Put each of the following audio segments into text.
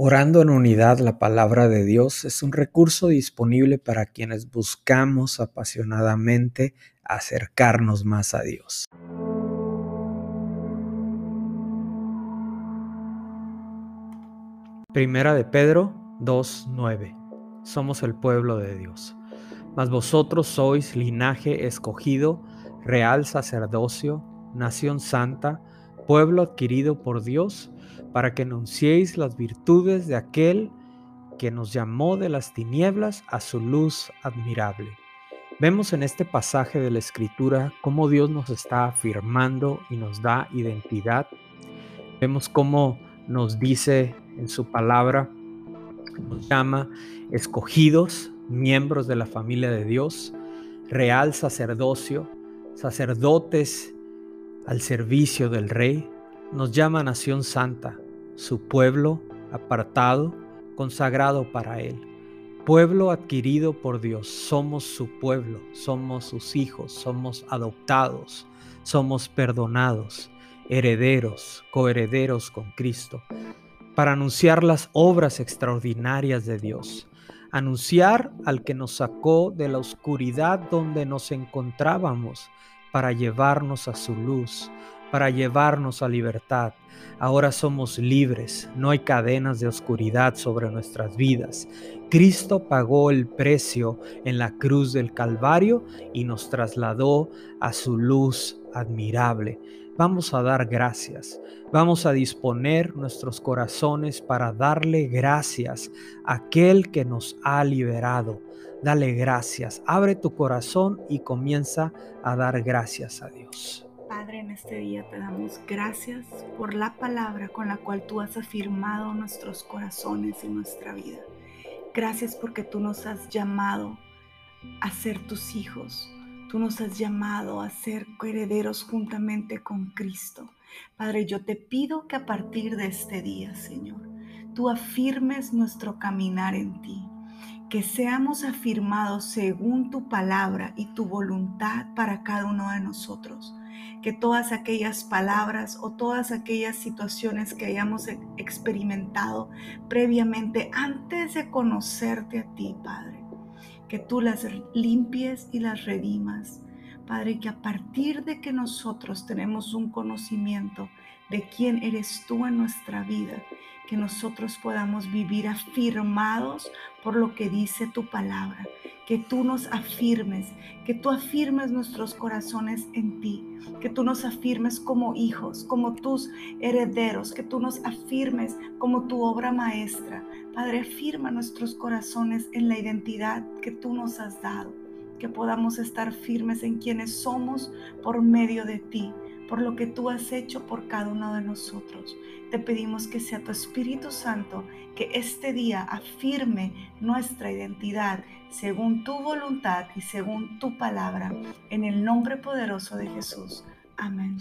Orando en unidad la palabra de Dios es un recurso disponible para quienes buscamos apasionadamente acercarnos más a Dios. Primera de Pedro 2.9 Somos el pueblo de Dios. Mas vosotros sois linaje escogido, real sacerdocio, nación santa, pueblo adquirido por Dios, para que anunciéis las virtudes de aquel que nos llamó de las tinieblas a su luz admirable. Vemos en este pasaje de la Escritura cómo Dios nos está afirmando y nos da identidad. Vemos cómo nos dice en su palabra, nos llama escogidos, miembros de la familia de Dios, real sacerdocio, sacerdotes al servicio del Rey, nos llama nación santa, su pueblo apartado, consagrado para Él. Pueblo adquirido por Dios, somos su pueblo, somos sus hijos, somos adoptados, somos perdonados, herederos, coherederos con Cristo, para anunciar las obras extraordinarias de Dios, anunciar al que nos sacó de la oscuridad donde nos encontrábamos para llevarnos a su luz, para llevarnos a libertad. Ahora somos libres, no hay cadenas de oscuridad sobre nuestras vidas. Cristo pagó el precio en la cruz del Calvario y nos trasladó a su luz admirable. Vamos a dar gracias, vamos a disponer nuestros corazones para darle gracias a aquel que nos ha liberado. Dale gracias, abre tu corazón y comienza a dar gracias a Dios. Padre, en este día te damos gracias por la palabra con la cual tú has afirmado nuestros corazones y nuestra vida. Gracias porque tú nos has llamado a ser tus hijos. Tú nos has llamado a ser herederos juntamente con Cristo. Padre, yo te pido que a partir de este día, Señor, tú afirmes nuestro caminar en ti que seamos afirmados según tu palabra y tu voluntad para cada uno de nosotros que todas aquellas palabras o todas aquellas situaciones que hayamos e-, experimentado previamente antes de conocerte a ti, Padre, que tú las limpies y las redimas. Padre, que a partir de que nosotros tenemos un conocimiento de quién eres tú en nuestra vida, que nosotros podamos vivir afirmados por lo que dice tu palabra, que tú nos afirmes, que tú afirmes nuestros corazones en ti, que tú nos afirmes como hijos, como tus herederos, que tú nos afirmes como tu obra maestra. Padre, afirma nuestros corazones en la identidad que tú nos has dado, que podamos estar firmes en quienes somos por medio de ti por lo que tú has hecho por cada uno de nosotros. Te pedimos que sea tu Espíritu Santo que este día afirme nuestra identidad según tu voluntad y según tu palabra. En el nombre poderoso de Jesús. Amén.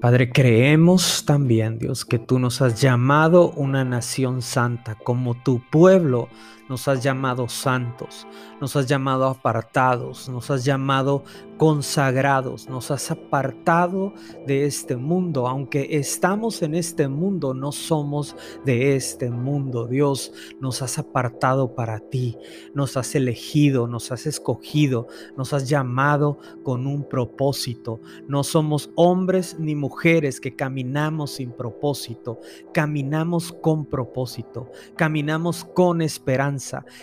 Padre, creemos también, Dios, que tú nos has llamado una nación santa, como tu pueblo nos has llamado santos, nos has llamado apartados, nos has llamado consagrados, nos has apartado de este mundo. Aunque estamos en este mundo, no somos de este mundo. Dios, nos has apartado para ti, nos has elegido, nos has escogido, nos has llamado con un propósito. No somos hombres ni mujeres que caminamos sin propósito, caminamos con propósito, caminamos con esperanza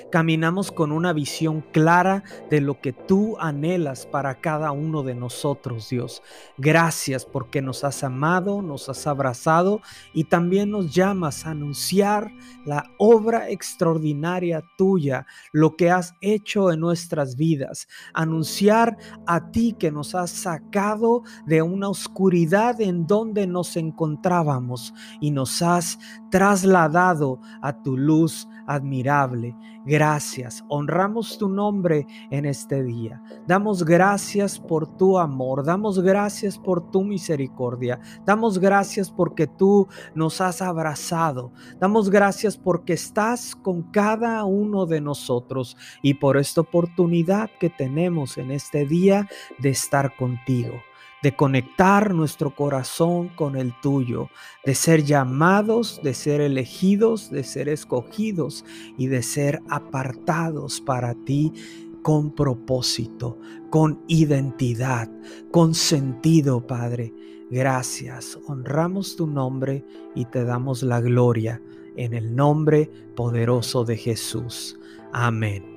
caminamos con una visión clara de lo que tú anhelas para cada uno de nosotros, Dios. Gracias porque nos has amado, nos has abrazado y también nos llamas a anunciar la obra extraordinaria tuya, lo que has hecho en nuestras vidas, anunciar a ti que nos has sacado de una oscuridad en donde nos encontrábamos y nos has trasladado a tu luz admirable. Gracias, honramos tu nombre en este día. Damos gracias por tu amor, damos gracias por tu misericordia, damos gracias porque tú nos has abrazado, damos gracias porque estás con cada uno de nosotros y por esta oportunidad que tenemos en este día de estar contigo. De conectar nuestro corazón con el tuyo, de ser llamados, de ser elegidos, de ser escogidos y de ser apartados para ti con propósito, con identidad, con sentido, Padre. Gracias, honramos tu nombre y te damos la gloria en el nombre poderoso de Jesús. Amén.